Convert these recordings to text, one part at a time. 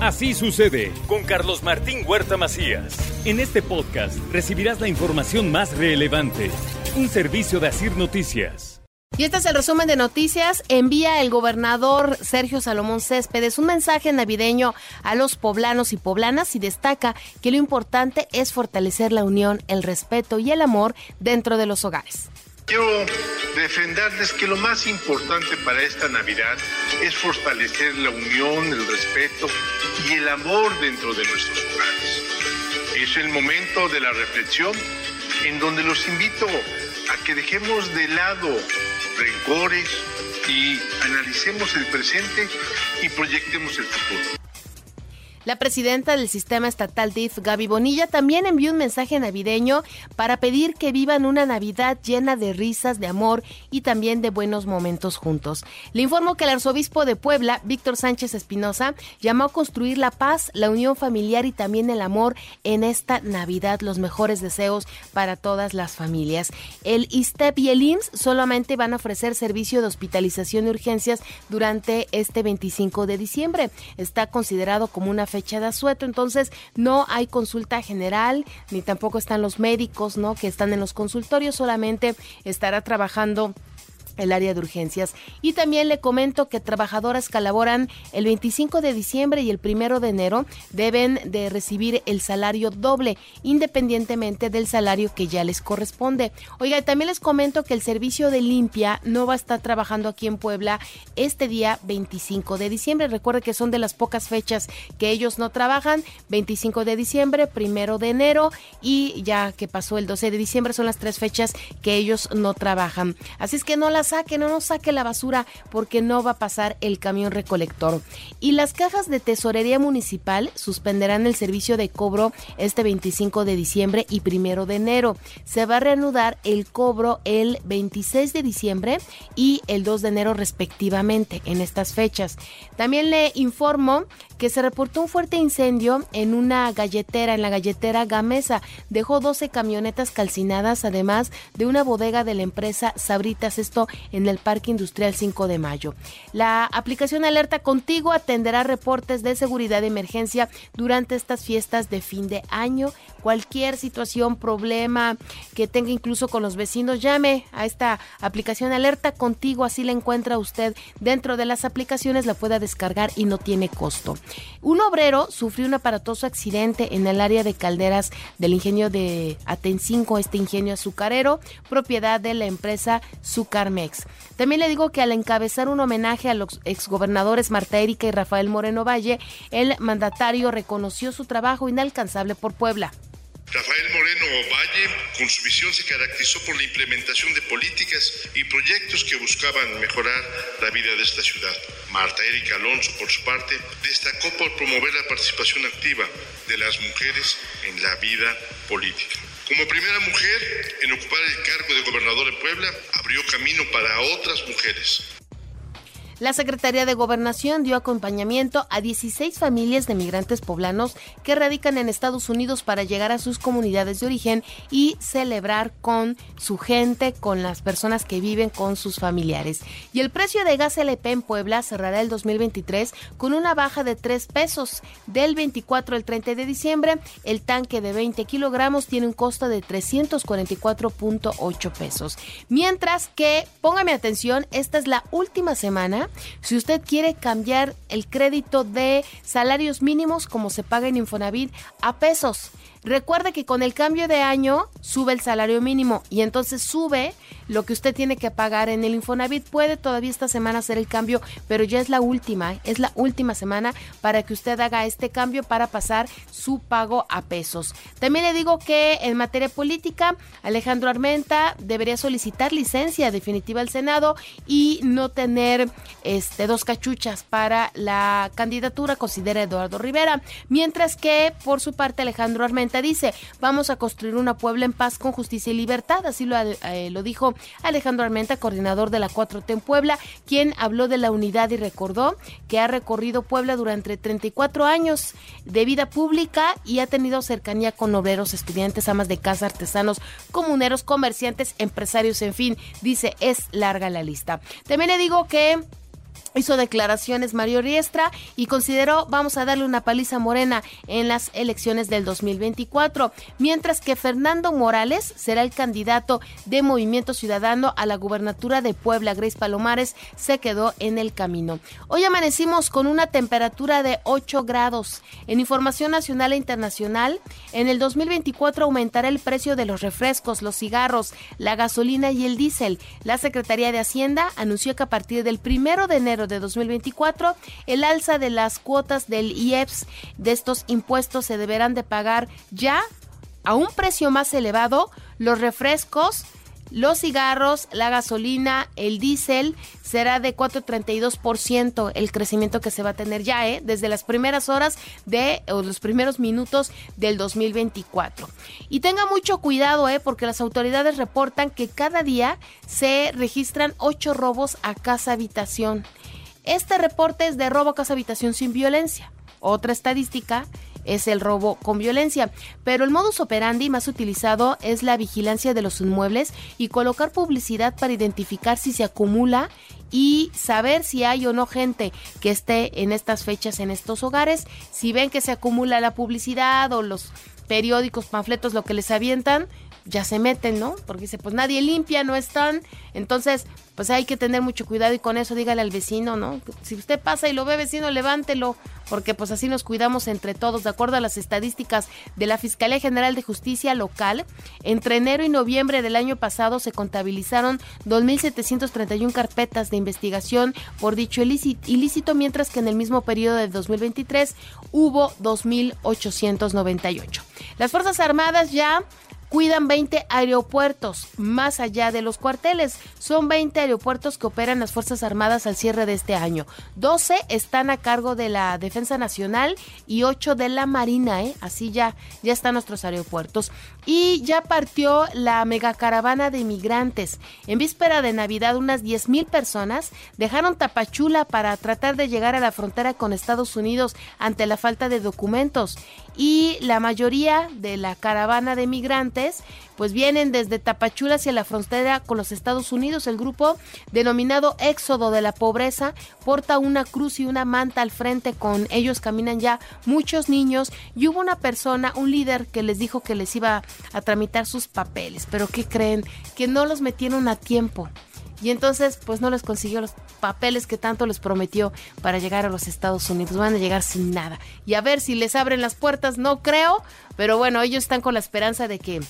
Así sucede con Carlos Martín Huerta Macías. En este podcast recibirás la información más relevante. Un servicio de Asir Noticias. Y este es el resumen de noticias. Envía el gobernador Sergio Salomón Céspedes un mensaje navideño a los poblanos y poblanas y destaca que lo importante es fortalecer la unión, el respeto y el amor dentro de los hogares. Quiero defenderles que lo más importante para esta Navidad es fortalecer la unión, el respeto y el amor dentro de nuestros hogares. Es el momento de la reflexión en donde los invito a que dejemos de lado rencores y analicemos el presente y proyectemos el futuro. La presidenta del sistema estatal DIF, Gaby Bonilla, también envió un mensaje navideño para pedir que vivan una Navidad llena de risas, de amor y también de buenos momentos juntos. Le informo que el arzobispo de Puebla, Víctor Sánchez Espinosa, llamó a construir la paz, la unión familiar y también el amor en esta Navidad. Los mejores deseos para todas las familias. El ISTEP y el IMSS solamente van a ofrecer servicio de hospitalización de urgencias durante este 25 de diciembre. Está considerado como una fecha de asueto, entonces no hay consulta general, ni tampoco están los médicos, ¿no? Que están en los consultorios, solamente estará trabajando el área de urgencias. Y también le comento que trabajadoras que laboran el 25 de diciembre y el primero de enero deben de recibir el salario doble, independientemente del salario que ya les corresponde. Oiga, también les comento que el servicio de limpia no va a estar trabajando aquí en Puebla este día 25 de diciembre. Recuerde que son de las pocas fechas que ellos no trabajan. 25 de diciembre, primero de enero y ya que pasó el 12 de diciembre son las tres fechas que ellos no trabajan. Así es que no las saque, no nos saque la basura porque no va a pasar el camión recolector. Y las cajas de tesorería municipal suspenderán el servicio de cobro este 25 de diciembre y primero de enero. Se va a reanudar el cobro el 26 de diciembre y el 2 de enero respectivamente en estas fechas. También le informo que se reportó un fuerte incendio en una galletera, en la galletera Gamesa. Dejó 12 camionetas calcinadas, además de una bodega de la empresa Sabritas, esto en el Parque Industrial 5 de Mayo. La aplicación Alerta Contigo atenderá reportes de seguridad de emergencia durante estas fiestas de fin de año. Cualquier situación, problema que tenga incluso con los vecinos, llame a esta aplicación Alerta Contigo, así la encuentra usted dentro de las aplicaciones, la pueda descargar y no tiene costo. Un obrero sufrió un aparatoso accidente en el área de calderas del ingenio de Atencinco, este ingenio azucarero, propiedad de la empresa Zucarmex. También le digo que al encabezar un homenaje a los exgobernadores Marta Erika y Rafael Moreno Valle, el mandatario reconoció su trabajo inalcanzable por Puebla. Rafael Moreno Valle, con su visión, se caracterizó por la implementación de políticas y proyectos que buscaban mejorar la vida de esta ciudad. Marta Erika Alonso, por su parte, destacó por promover la participación activa de las mujeres en la vida política. Como primera mujer en ocupar el cargo de gobernador en Puebla, abrió camino para otras mujeres la Secretaría de Gobernación dio acompañamiento a 16 familias de migrantes poblanos que radican en Estados Unidos para llegar a sus comunidades de origen y celebrar con su gente, con las personas que viven con sus familiares. Y el precio de gas LP en Puebla cerrará el 2023 con una baja de 3 pesos. Del 24 al 30 de diciembre, el tanque de 20 kilogramos tiene un costo de 344.8 pesos. Mientras que, póngame atención, esta es la última semana si usted quiere cambiar el crédito de salarios mínimos como se paga en Infonavit a pesos, Recuerde que con el cambio de año sube el salario mínimo y entonces sube lo que usted tiene que pagar en el Infonavit. Puede todavía esta semana hacer el cambio, pero ya es la última, es la última semana para que usted haga este cambio para pasar su pago a pesos. También le digo que en materia política, Alejandro Armenta debería solicitar licencia definitiva al Senado y no tener este, dos cachuchas para la candidatura, considera Eduardo Rivera. Mientras que, por su parte, Alejandro Armenta dice, vamos a construir una Puebla en paz con justicia y libertad. Así lo, eh, lo dijo Alejandro Armenta, coordinador de la 4T en Puebla, quien habló de la unidad y recordó que ha recorrido Puebla durante 34 años de vida pública y ha tenido cercanía con obreros, estudiantes, amas de casa, artesanos, comuneros, comerciantes, empresarios, en fin, dice, es larga la lista. También le digo que hizo declaraciones Mario Riestra y consideró vamos a darle una paliza morena en las elecciones del 2024, mientras que Fernando Morales será el candidato de Movimiento Ciudadano a la gubernatura de Puebla. Grace Palomares se quedó en el camino. Hoy amanecimos con una temperatura de 8 grados. En información nacional e internacional, en el 2024 aumentará el precio de los refrescos, los cigarros, la gasolina y el diésel. La Secretaría de Hacienda anunció que a partir del primero de enero de 2024, el alza de las cuotas del IEPS de estos impuestos se deberán de pagar ya a un precio más elevado los refrescos, los cigarros, la gasolina, el diésel será de 4.32% el crecimiento que se va a tener ya, ¿eh? desde las primeras horas de o los primeros minutos del 2024. Y tenga mucho cuidado, ¿eh? porque las autoridades reportan que cada día se registran 8 robos a casa habitación. Este reporte es de robo a casa habitación sin violencia. Otra estadística es el robo con violencia, pero el modus operandi más utilizado es la vigilancia de los inmuebles y colocar publicidad para identificar si se acumula y saber si hay o no gente que esté en estas fechas en estos hogares. Si ven que se acumula la publicidad o los periódicos, panfletos, lo que les avientan, ya se meten, ¿no? Porque dice, pues nadie limpia, no están. Entonces, pues hay que tener mucho cuidado y con eso dígale al vecino, ¿no? Si usted pasa y lo ve vecino, levántelo, porque pues así nos cuidamos entre todos. De acuerdo a las estadísticas de la Fiscalía General de Justicia Local, entre enero y noviembre del año pasado se contabilizaron 2.731 carpetas de investigación por dicho ilícito, mientras que en el mismo periodo de 2023 hubo 2.898. Las Fuerzas Armadas ya cuidan 20 aeropuertos más allá de los cuarteles. Son 20 aeropuertos que operan las Fuerzas Armadas al cierre de este año. 12 están a cargo de la Defensa Nacional y 8 de la Marina, ¿eh? Así ya, ya están nuestros aeropuertos. Y ya partió la megacaravana de inmigrantes. En víspera de Navidad, unas 10 mil personas dejaron Tapachula para tratar de llegar a la frontera con Estados Unidos ante la falta de documentos. Y la mayoría de la caravana de migrantes pues vienen desde Tapachula hacia la frontera con los Estados Unidos. El grupo denominado Éxodo de la Pobreza porta una cruz y una manta al frente. Con ellos caminan ya muchos niños y hubo una persona, un líder que les dijo que les iba a tramitar sus papeles. Pero ¿qué creen? Que no los metieron a tiempo y entonces pues no les consiguió los papeles que tanto les prometió para llegar a los Estados Unidos. Van a llegar sin nada. Y a ver si les abren las puertas, no creo, pero bueno, ellos están con la esperanza de que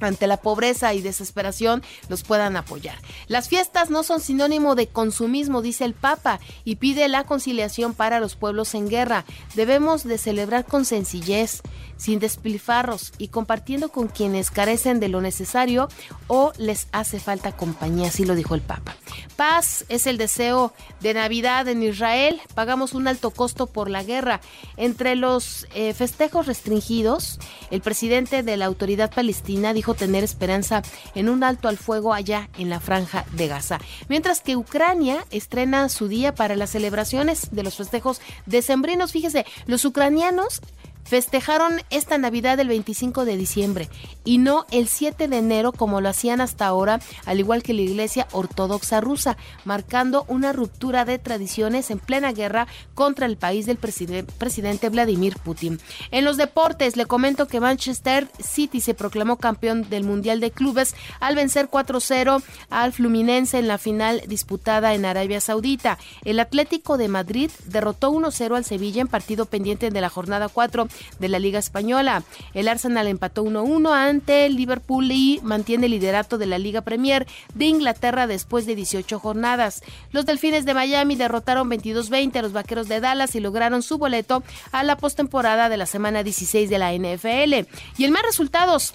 ante la pobreza y desesperación los puedan apoyar. Las fiestas no son sinónimo de consumismo, dice el Papa, y pide la conciliación para los pueblos en guerra. Debemos de celebrar con sencillez, sin despilfarros y compartiendo con quienes carecen de lo necesario o les hace falta compañía, así lo dijo el Papa. Paz es el deseo de Navidad en Israel. Pagamos un alto costo por la guerra. Entre los eh, festejos restringidos, el presidente de la autoridad palestina dijo tener esperanza en un alto al fuego allá en la franja de Gaza. Mientras que Ucrania estrena su día para las celebraciones de los festejos decembrinos. Fíjese, los ucranianos festejaron esta Navidad el 25 de diciembre y no el 7 de enero como lo hacían hasta ahora, al igual que la Iglesia Ortodoxa rusa, marcando una ruptura de tradiciones en plena guerra contra el país del presidente Vladimir Putin. En los deportes, le comento que Manchester City se proclamó campeón del Mundial de Clubes al vencer 4-0 al Fluminense en la final disputada en Arabia Saudita. El Atlético de Madrid derrotó 1-0 al Sevilla en partido pendiente de la jornada 4 de la Liga Española. El Arsenal empató 1-1 ante el Liverpool y mantiene el liderato de la Liga Premier de Inglaterra después de 18 jornadas. Los Delfines de Miami derrotaron 22-20 a los Vaqueros de Dallas y lograron su boleto a la postemporada de la semana 16 de la NFL. Y el más resultados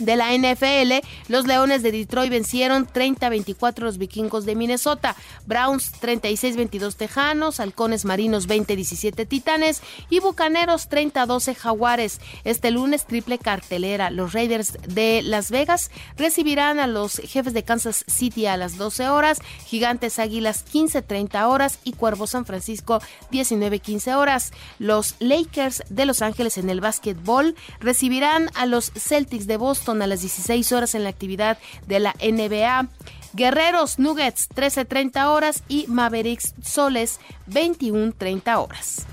de la NFL, los Leones de Detroit vencieron 30-24 los vikingos de Minnesota, Browns 36-22 Tejanos, Halcones Marinos 20-17 Titanes y Bucaneros 30-12 Jaguares. Este lunes triple cartelera. Los Raiders de Las Vegas recibirán a los jefes de Kansas City a las 12 horas, Gigantes Águilas 15-30 horas y Cuervo San Francisco 19-15 horas. Los Lakers de Los Ángeles en el básquetbol recibirán a los Celtics de Boston a las 16 horas en la actividad de la NBA. Guerreros Nuggets 13.30 horas y Mavericks Soles 21.30 horas.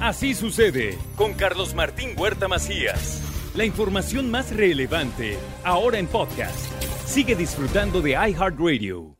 Así sucede con Carlos Martín Huerta Macías. La información más relevante ahora en podcast. Sigue disfrutando de iHeartRadio.